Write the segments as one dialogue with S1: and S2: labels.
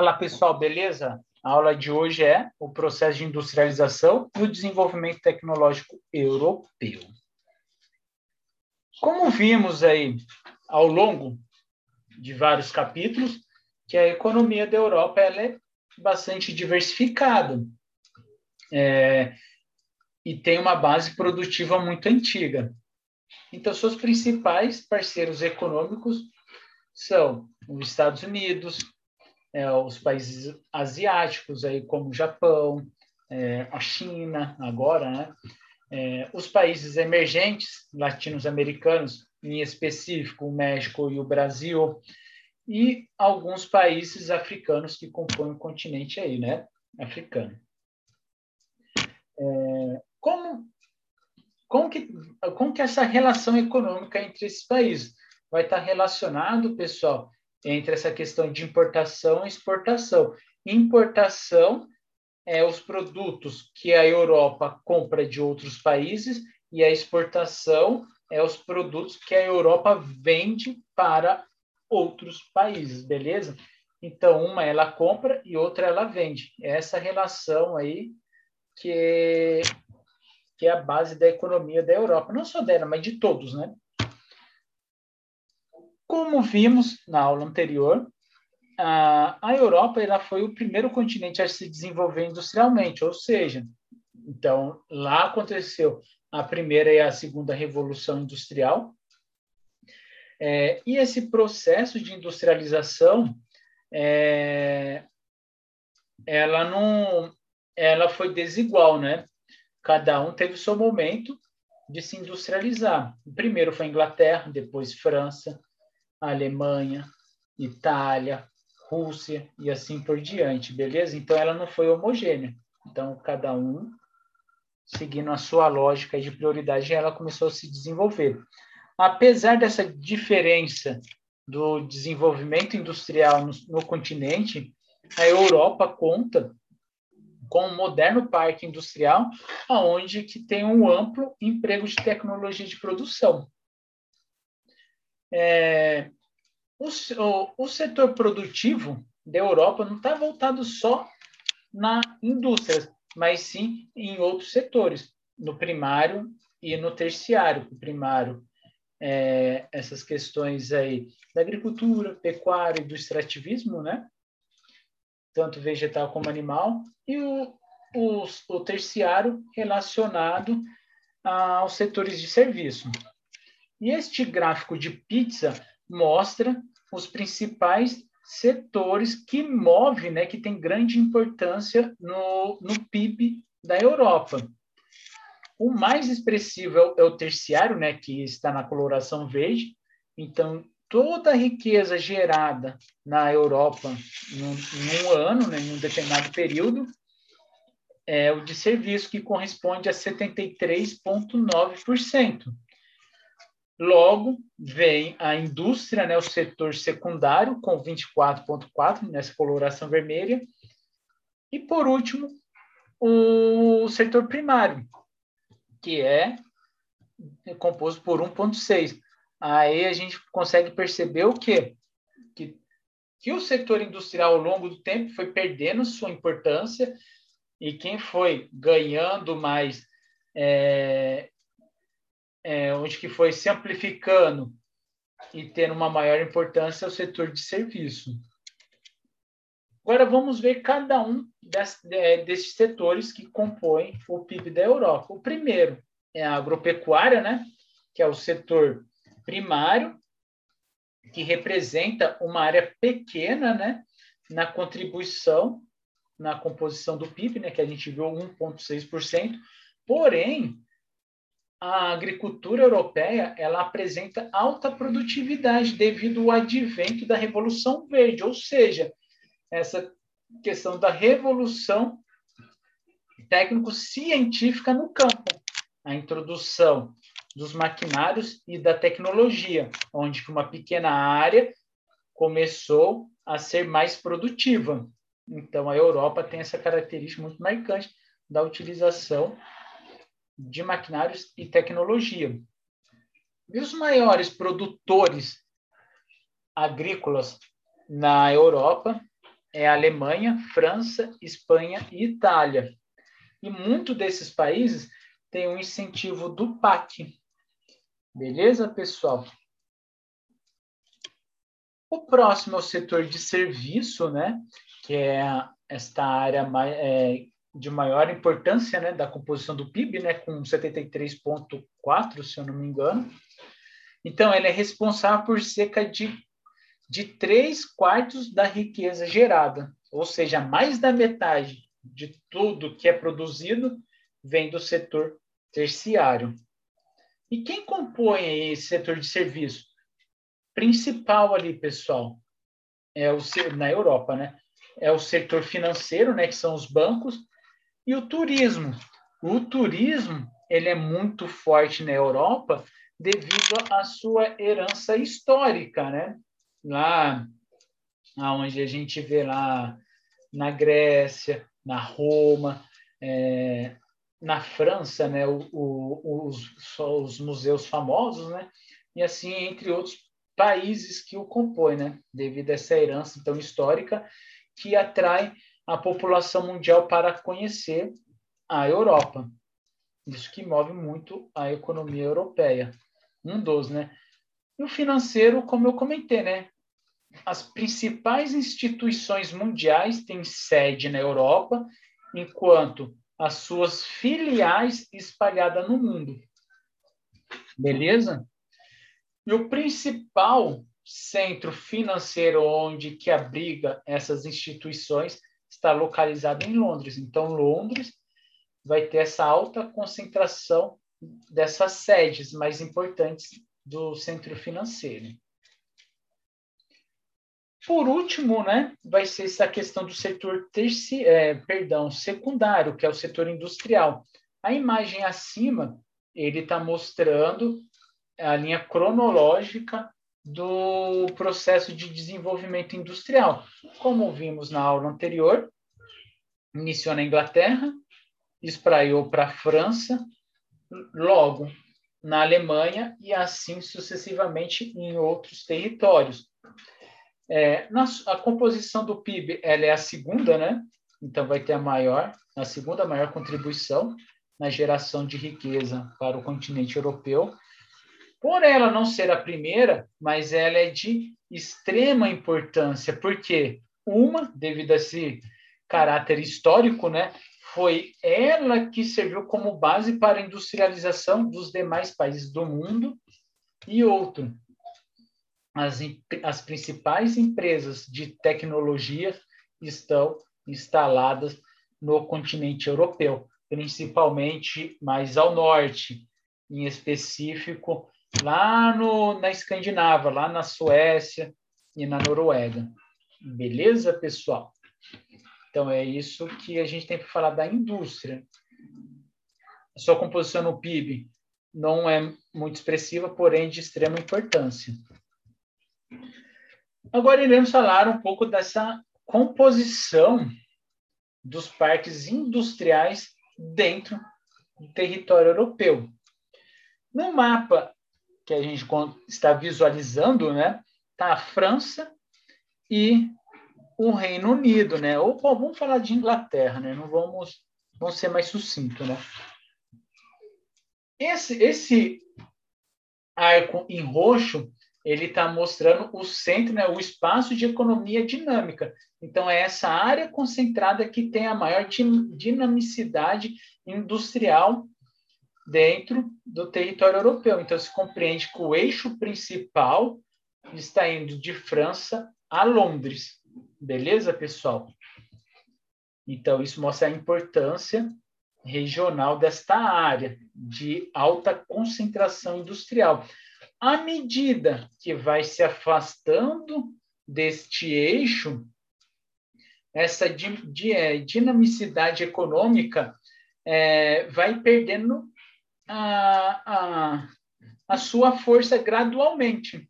S1: Olá, pessoal, beleza? A aula de hoje é o processo de industrialização e o desenvolvimento tecnológico europeu. Como vimos aí ao longo de vários capítulos, que a economia da Europa ela é bastante diversificada é, e tem uma base produtiva muito antiga. Então, seus principais parceiros econômicos são os Estados Unidos, é, os países asiáticos, aí, como o Japão, é, a China, agora, né? É, os países emergentes latino-americanos, em específico o México e o Brasil, e alguns países africanos que compõem o continente aí, né? Africano. É, como, como, que, como que essa relação econômica entre esses países vai estar relacionado, pessoal, entre essa questão de importação e exportação. Importação é os produtos que a Europa compra de outros países e a exportação é os produtos que a Europa vende para outros países, beleza? Então, uma ela compra e outra ela vende. É essa relação aí que que é a base da economia da Europa, não só dela, mas de todos, né? Como vimos na aula anterior, a Europa ela foi o primeiro continente a se desenvolver industrialmente, ou seja, então lá aconteceu a primeira e a segunda revolução industrial, é, e esse processo de industrialização, é, ela não, ela foi desigual, né? Cada um teve seu momento de se industrializar. O primeiro foi a Inglaterra, depois França, Alemanha, Itália, Rússia e assim por diante, beleza? Então ela não foi homogênea. Então cada um seguindo a sua lógica de prioridade, ela começou a se desenvolver. Apesar dessa diferença do desenvolvimento industrial no, no continente, a Europa conta com um moderno parque industrial, aonde que tem um amplo emprego de tecnologia de produção. É, o, o, setor produtivo da Europa não está voltado só na indústria, mas sim em outros setores, no primário e no terciário. O primário, é, essas questões aí da agricultura, pecuária e do extrativismo, né? tanto vegetal como animal, e o, o, o terciário relacionado aos setores de serviço. E este gráfico de pizza mostra os principais setores que movem, né, que tem grande importância no, no PIB da Europa. O mais expressivo é o, é terciário, né, que está na coloração verde. Então, toda a riqueza gerada na Europa num, num ano, né, em um determinado período, é o de serviço, que corresponde a 73,9%. Logo, vem a indústria, né, o setor secundário, com 24,4% nessa coloração vermelha. E, por último, o setor primário, que é composto por 1,6%. Aí a gente consegue perceber o quê? Que, que o setor industrial, ao longo do tempo, foi perdendo sua importância e quem foi ganhando mais é, é, onde que foi se amplificando e tendo uma maior importância o setor de serviço. Agora vamos ver cada um é, desses setores que compõem o PIB da Europa. O primeiro é a agropecuária, né? que é o setor primário, que representa uma área pequena né? na contribuição, na composição do PIB, né? que a gente viu 1,6%, porém, a agricultura europeia ela apresenta alta produtividade devido ao advento da Revolução Verde, ou seja, essa questão da revolução técnico-científica no campo, a introdução dos maquinários e da tecnologia, onde uma pequena área começou a ser mais produtiva. Então, a Europa tem essa característica muito marcante da utilização de maquinários e tecnologia. E os maiores produtores agrícolas na Europa é Alemanha, França, Espanha e Itália. E muito desses países têm um incentivo do PAC. Beleza, pessoal? O próximo é o setor de serviço, né? Que é esta área mais, é, de maior importância, né? Da composição do PIB, né? Com 73,4, se eu não me engano. Então, ele é responsável por cerca de, de 3 quartos da riqueza gerada, ou seja, mais da metade de tudo que é produzido vem do setor terciário. E quem compõe esse setor de serviço? Principal ali, pessoal, é o na Europa, né? É o setor financeiro, né, que são os bancos, e o turismo. O turismo, ele é muito forte na Europa devido à sua herança histórica, né? Lá onde a gente vê lá na Grécia, na Roma, é, na França, né, o, o, os, os museus famosos, né, e assim entre outros países que o compõem, né, devido a essa herança tão histórica que atrai a população mundial para conhecer a Europa. Isso que move muito a economia europeia um dos, né? E o financeiro, como eu comentei, né? As principais instituições mundiais têm sede na Europa, enquanto as suas filiais espalhadas no mundo. Beleza? E o principal centro financeiro onde que abriga essas instituições está localizado em Londres. Então, Londres vai ter essa alta concentração dessas sedes mais importantes do centro financeiro. Por último, né, vai ser essa questão do setor terci, é, perdão, secundário, que é o setor industrial. A imagem acima, ele está mostrando a linha cronológica do processo de desenvolvimento industrial. Como vimos na aula anterior, iniciou na Inglaterra, espraiou para a França, logo na Alemanha e assim sucessivamente em outros territórios. É, na, a composição do PIB ela é a segunda, né? Então vai ter a maior, a segunda maior contribuição na geração de riqueza para o continente europeu. Por ela não ser a primeira, mas ela é de extrema importância, porque uma, devido a esse caráter histórico, né, foi ela que serviu como base para a industrialização dos demais países do mundo. E outro, as, as principais empresas de tecnologia estão instaladas no continente europeu, principalmente mais ao norte, em específico lá no, na Escandinávia, lá na Suécia e na Noruega. Beleza, pessoal? Então, é isso que a gente tem para falar da indústria. A sua composição no PIB não é muito expressiva, porém de extrema importância. Agora iremos falar um pouco dessa composição dos parques industriais dentro do território europeu. No mapa que a gente está visualizando, né, está a França e o Reino Unido, né? Ou bom, vamos falar de Inglaterra, né? Não vamos, vamos ser mais sucinto, né? Esse, esse arco em roxo, ele está mostrando o centro, né? O espaço de economia dinâmica. Então é essa área concentrada que tem a maior dinamicidade industrial dentro do território europeu. Então se compreende que o eixo principal está indo de França a Londres. Beleza, pessoal? Então, isso mostra a importância regional desta área de alta concentração industrial. À medida que vai se afastando deste eixo, essa é, dinamicidade econômica é, vai perdendo a, a, a sua força gradualmente.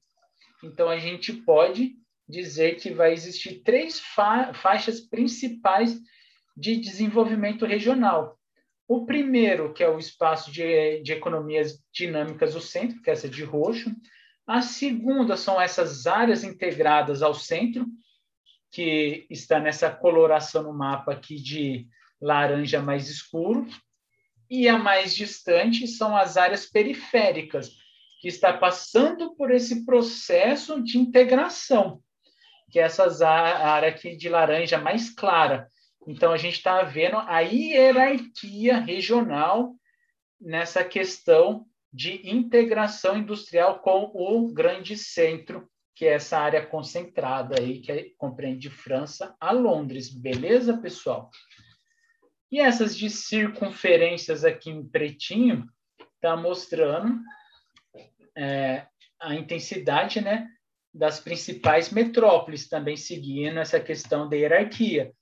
S1: Então, a gente pode dizer que vai existir três fa faixas principais de desenvolvimento regional. O primeiro, que é o espaço de, de economias dinâmicas do centro, que é essa de roxo. A segunda são essas áreas integradas ao centro, que está nessa coloração no mapa aqui de laranja mais escuro, e a mais distante são as áreas periféricas, que está passando por esse processo de integração, que é essa área aqui de laranja mais clara. Então, a gente está vendo a hierarquia regional nessa questão de integração industrial com o grande centro, que é essa área concentrada aí, que é, compreende de França a Londres. Beleza, pessoal? E essas de circunferências aqui em pretinho, está mostrando é, a intensidade né, das principais metrópoles, também seguindo essa questão da hierarquia.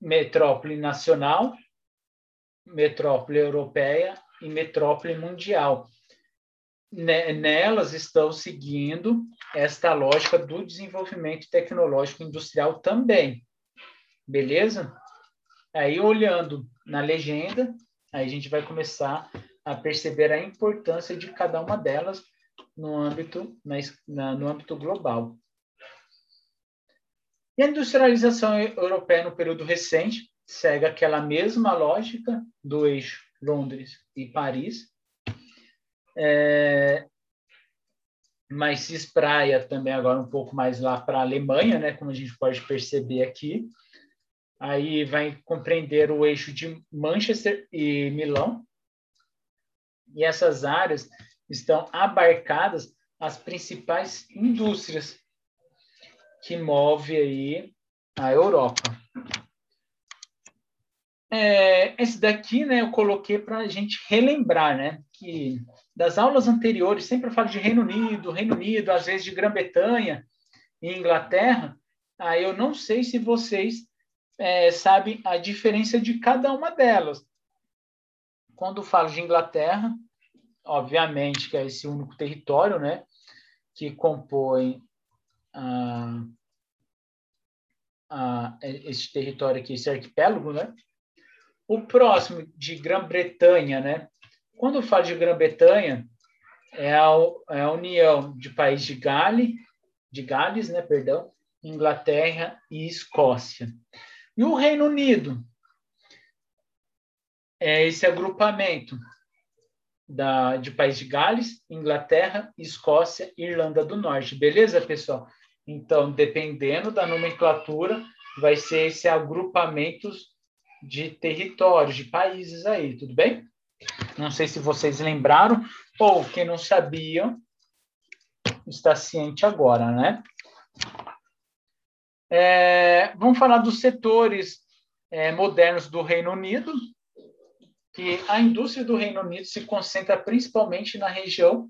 S1: Metrópole nacional, metrópole europeia e metrópole mundial. Nelas estão seguindo esta lógica do desenvolvimento tecnológico industrial também. Beleza? Aí, olhando na legenda, aí a gente vai começar a perceber a importância de cada uma delas no âmbito, na, no âmbito global. E a industrialização europeia no período recente segue aquela mesma lógica do eixo Londres e Paris, é, mas se espraia também agora um pouco mais lá para a Alemanha, né, como a gente pode perceber aqui. Aí vai compreender o eixo de Manchester e Milão. E essas áreas estão abarcadas as principais indústrias que move aí a Europa. É, esse daqui, né, eu coloquei para a gente relembrar, né, que das aulas anteriores sempre eu falo de Reino Unido, Reino Unido, às vezes de Grã-Bretanha e Inglaterra. Aí eu não sei se vocês é, sabem a diferença de cada uma delas. Quando falo de Inglaterra, obviamente que é esse único território, né, que compõe ah, ah, esse território aqui, esse arquipélago, né? O próximo, de Grã-Bretanha, né? Quando falo de Grã-Bretanha, é a, é a união de países de Gales, de Gales, né, perdão, Inglaterra e Escócia. E o Reino Unido é esse agrupamento da, de países de Gales, Inglaterra, Escócia e Irlanda do Norte. Beleza, pessoal? Então, dependendo da nomenclatura, vai ser esse agrupamento de territórios, de países aí, tudo bem? Não sei se vocês lembraram, ou quem não sabia, está ciente agora, né? É, vamos falar dos setores é, modernos do Reino Unido, que a indústria do Reino Unido se concentra principalmente na região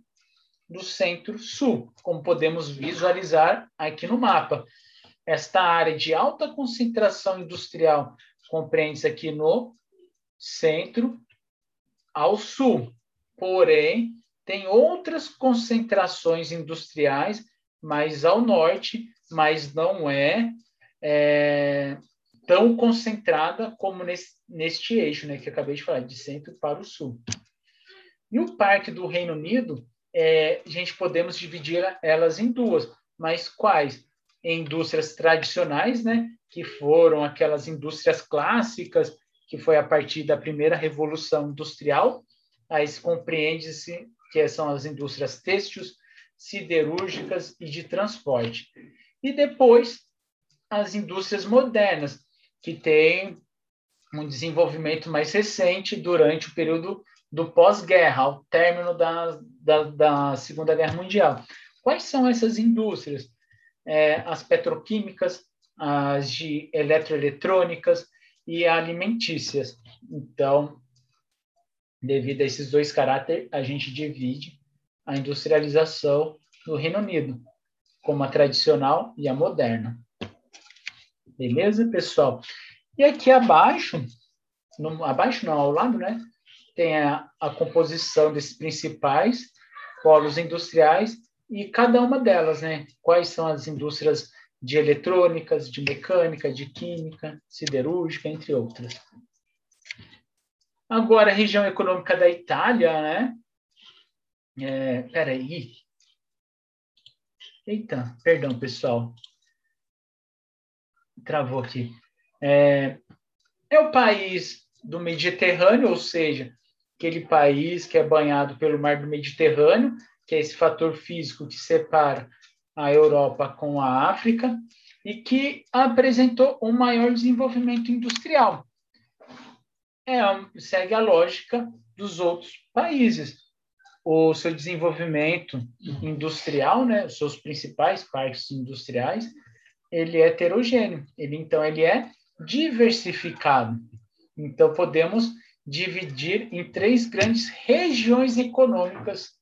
S1: do centro-sul, como podemos visualizar aqui no mapa. Esta área de alta concentração industrial compreende-se aqui no centro ao sul. Porém, tem outras concentrações industriais mais ao norte, mas não é, é tão concentrada como nesse, neste eixo, né, que acabei de falar, de centro para o sul. E o Parque do Reino Unido, é, a gente podemos dividir elas em duas, mas quais? Em indústrias tradicionais, né, que foram aquelas indústrias clássicas, que foi a partir da primeira revolução industrial, aí se compreende-se que são as indústrias têxteis, siderúrgicas e de transporte. E depois, as indústrias modernas, que têm um desenvolvimento mais recente durante o período do pós-guerra, ao término da, da, da, Segunda Guerra Mundial. Quais são essas indústrias? É, as petroquímicas, as de eletroeletrônicas e alimentícias. Então, devido a esses dois caráteres, a gente divide a industrialização do Reino Unido como a tradicional e a moderna. Beleza, pessoal? E aqui abaixo, no, abaixo não, ao lado, né? Tem a, a composição desses principais polos industriais e cada uma delas, né? Quais são as indústrias de eletrônicas, de mecânica, de química, siderúrgica, entre outras. Agora, a região econômica da Itália, né? É, peraí. Eita, perdão, pessoal. travou aqui. É, é o país do Mediterrâneo, ou seja, aquele país que é banhado pelo mar do Mediterrâneo, que é esse fator físico que separa a Europa com a África, e que apresentou um maior desenvolvimento industrial. É, segue a lógica dos outros países. O seu desenvolvimento industrial, né, os seus principais parques industriais, ele é heterogêneo. Ele então ele é diversificado. Então podemos dividir em três grandes regiões econômicas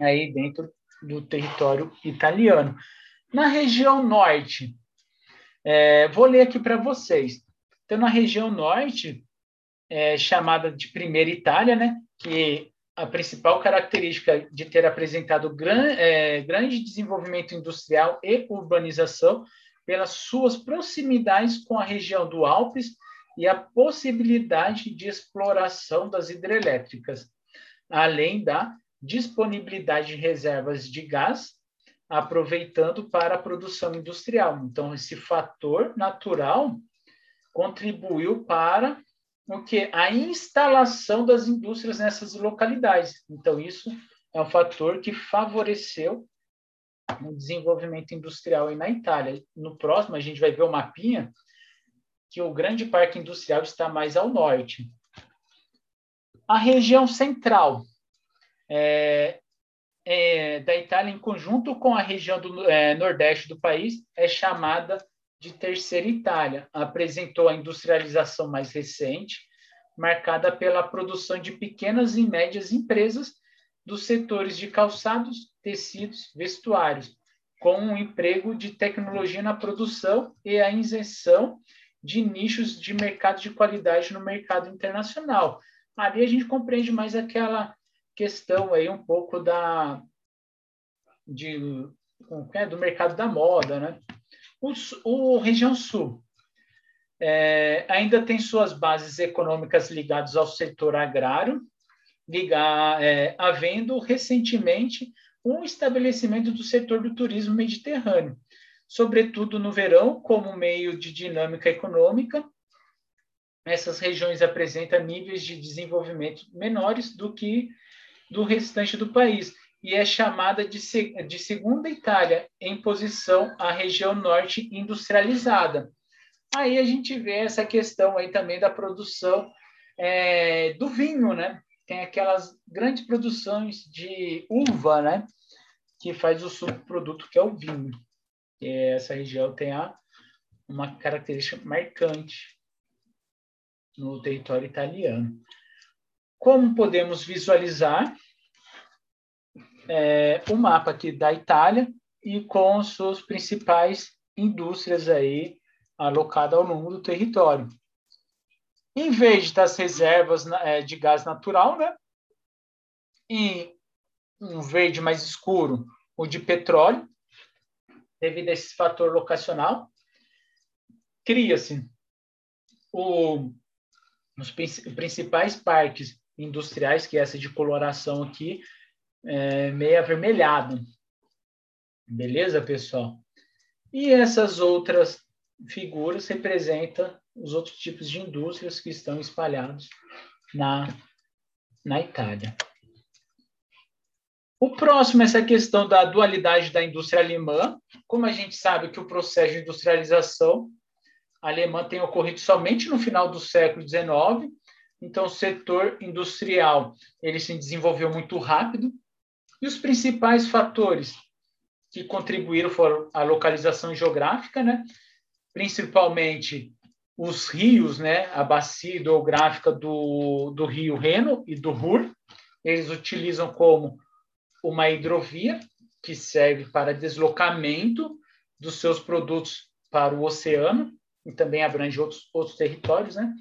S1: aí dentro do território italiano. Na região norte, é, vou ler aqui para vocês. Então, na região norte, é, chamada de Primeira Itália, né, que a principal característica de ter apresentado gran, é, grande desenvolvimento industrial e urbanização pelas suas proximidades com a região do Alpes e a possibilidade de exploração das hidrelétricas, além da disponibilidade de reservas de gás, aproveitando para a produção industrial. Então, esse fator natural contribuiu para o que a instalação das indústrias nessas localidades. Então, isso é um fator que favoreceu o desenvolvimento industrial aí na Itália. No próximo, a gente vai ver o mapinha que o grande parque industrial está mais ao norte. A região central é, é, da Itália, em conjunto com a região do é, nordeste do país, é chamada de Terceira Itália. Apresentou a industrialização mais recente, marcada pela produção de pequenas e médias empresas dos setores de calçados, tecidos, vestuários, com um emprego de tecnologia na produção e a inserção de nichos de mercado de qualidade no mercado internacional. Ali a gente compreende mais aquela questão aí um pouco da de é, do mercado da moda, né? O, o região sul é, ainda tem suas bases econômicas ligadas ao setor agrário, ligar, é, havendo recentemente um estabelecimento do setor do turismo mediterrâneo, sobretudo no verão, como meio de dinâmica econômica. Essas regiões apresentam níveis de desenvolvimento menores do que do restante do país e é chamada de, de segunda Itália em posição à região norte industrializada. Aí a gente vê essa questão aí também da produção é, do vinho, né? Tem aquelas grandes produções de uva, né? Que faz o subproduto que é o vinho essa região tem a, uma característica marcante no território italiano. Como podemos visualizar é, o mapa aqui da Itália e com suas principais indústrias aí alocadas ao longo do território. Em vez das reservas é, de gás natural, né? E um verde mais escuro, o de petróleo, devido a esse fator locacional, cria-se os principais parques industriais, que é essa de coloração aqui, é, meio avermelhado. Beleza, pessoal? E essas outras figuras representam os outros tipos de indústrias que estão espalhados na, na Itália. O próximo é essa questão da dualidade da indústria alemã. Como a gente sabe que o processo de industrialização alemã tem ocorrido somente no final do século XIX, então o setor industrial ele se desenvolveu muito rápido e os principais fatores que contribuíram foram a localização geográfica, né? principalmente os rios, né? a bacia hidrográfica do, do rio Reno e do Ruhr, eles utilizam como uma hidrovia que serve para deslocamento dos seus produtos para o oceano e também abrange outros, outros territórios, né?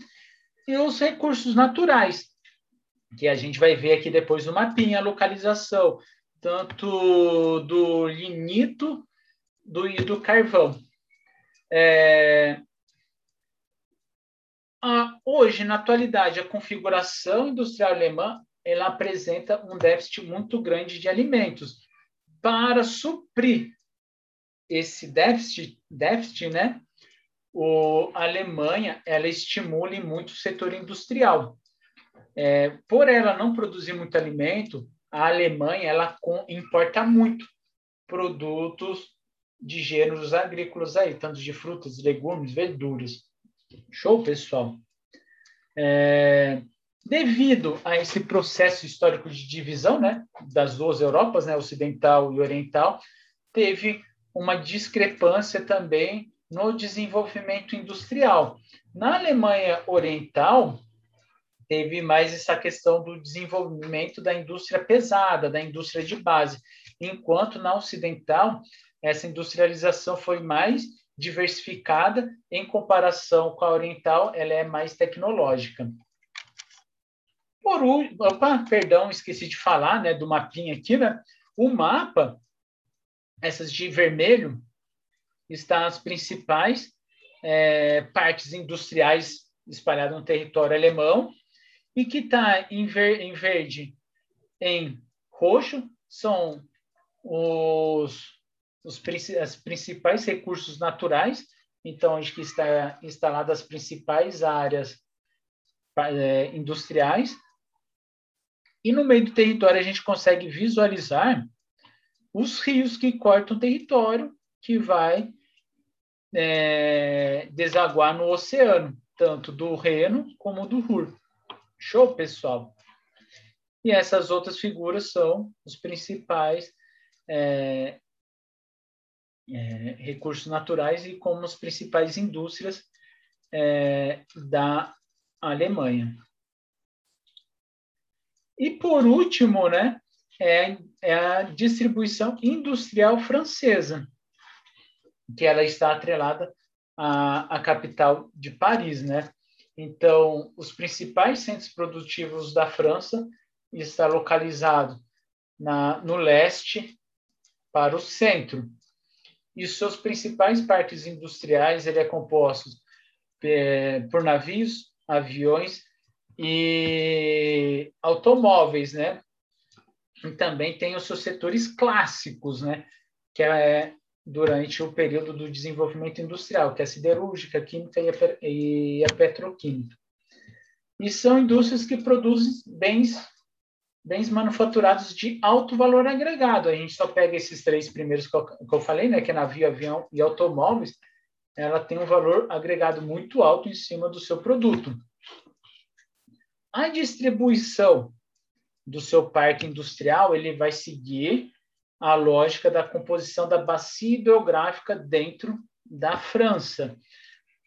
S1: E os recursos naturais, que a gente vai ver aqui depois no mapinha, a localização, tanto do lignito do, e do carvão. É, a, hoje, na atualidade, a configuração industrial alemã ela apresenta um déficit muito grande de alimentos. Para suprir esse déficit, déficit né, o, a Alemanha ela estimule muito o setor industrial. É, por ela não produzir muito alimento, a Alemanha ela importa muito produtos de gêneros agrícolas aí, tanto de frutas, legumes, verduras. Show, pessoal? É, devido a esse processo histórico de divisão, né, das duas Europas, né, ocidental e oriental, teve uma discrepância também no desenvolvimento industrial. Na Alemanha Oriental, teve mais essa questão do desenvolvimento da indústria pesada, da indústria de base, enquanto na Ocidental, essa industrialização foi mais diversificada em comparação com a oriental, ela é mais tecnológica. Por último, opa, perdão, esqueci de falar, né, do mapinha aqui, né? O mapa, essas de vermelho, está as principais é, partes industriais espalhadas no território alemão e que está em, ver, em verde, em roxo, são os, os as principais recursos naturais. Então, acho que está instaladas as principais áreas é, industriais. E no meio do território a gente consegue visualizar os rios que cortam o território, que vai é, desaguar no oceano, tanto do Reno como do Ruhr. Show, pessoal? E essas outras figuras são os principais é, é, recursos naturais e como as principais indústrias é, da Alemanha. E por último, né, é, é a distribuição industrial francesa, que ela está atrelada à, à capital de Paris, né? Então, os principais centros produtivos da França está localizado na, no leste para o centro. E seus principais parques industriais ele é composto é, por navios, aviões e automóveis, né? E também tem os seus setores clássicos, né? Que é durante o período do desenvolvimento industrial, que é a siderúrgica, a química e a petroquímica. E são indústrias que produzem bens bens manufaturados de alto valor agregado. A gente só pega esses três primeiros que eu, que eu falei, né, que é navio, avião e automóveis, ela tem um valor agregado muito alto em cima do seu produto. A distribuição do seu parque industrial, ele vai seguir a lógica da composição da bacia hidrográfica dentro da França.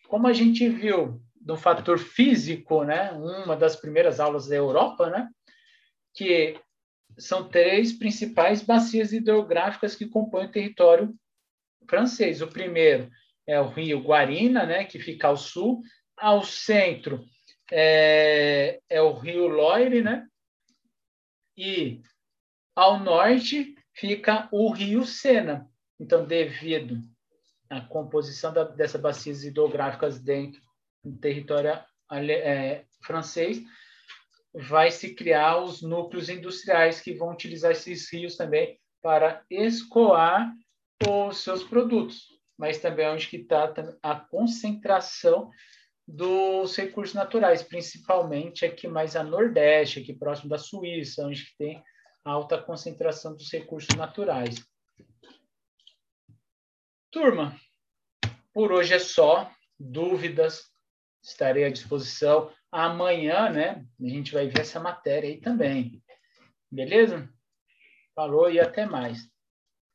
S1: Como a gente viu do fator físico, né, uma das primeiras aulas da Europa, né, que são três principais bacias hidrográficas que compõem o território francês. O primeiro é o rio Guarina, né, que fica ao sul, ao centro é, é o rio Loire, né? E ao norte fica o rio Sena. Então, devido à composição da, dessas bacias hidrográficas dentro do território é, francês, vai se criar os núcleos industriais que vão utilizar esses rios também para escoar os seus produtos, mas também é onde está a concentração dos recursos naturais, principalmente aqui mais a Nordeste, aqui próximo da Suíça, onde tem alta concentração dos recursos naturais. Turma, por hoje é só. Dúvidas, estarei à disposição. Amanhã, né, a gente vai ver essa matéria aí também. Beleza? Falou e até mais.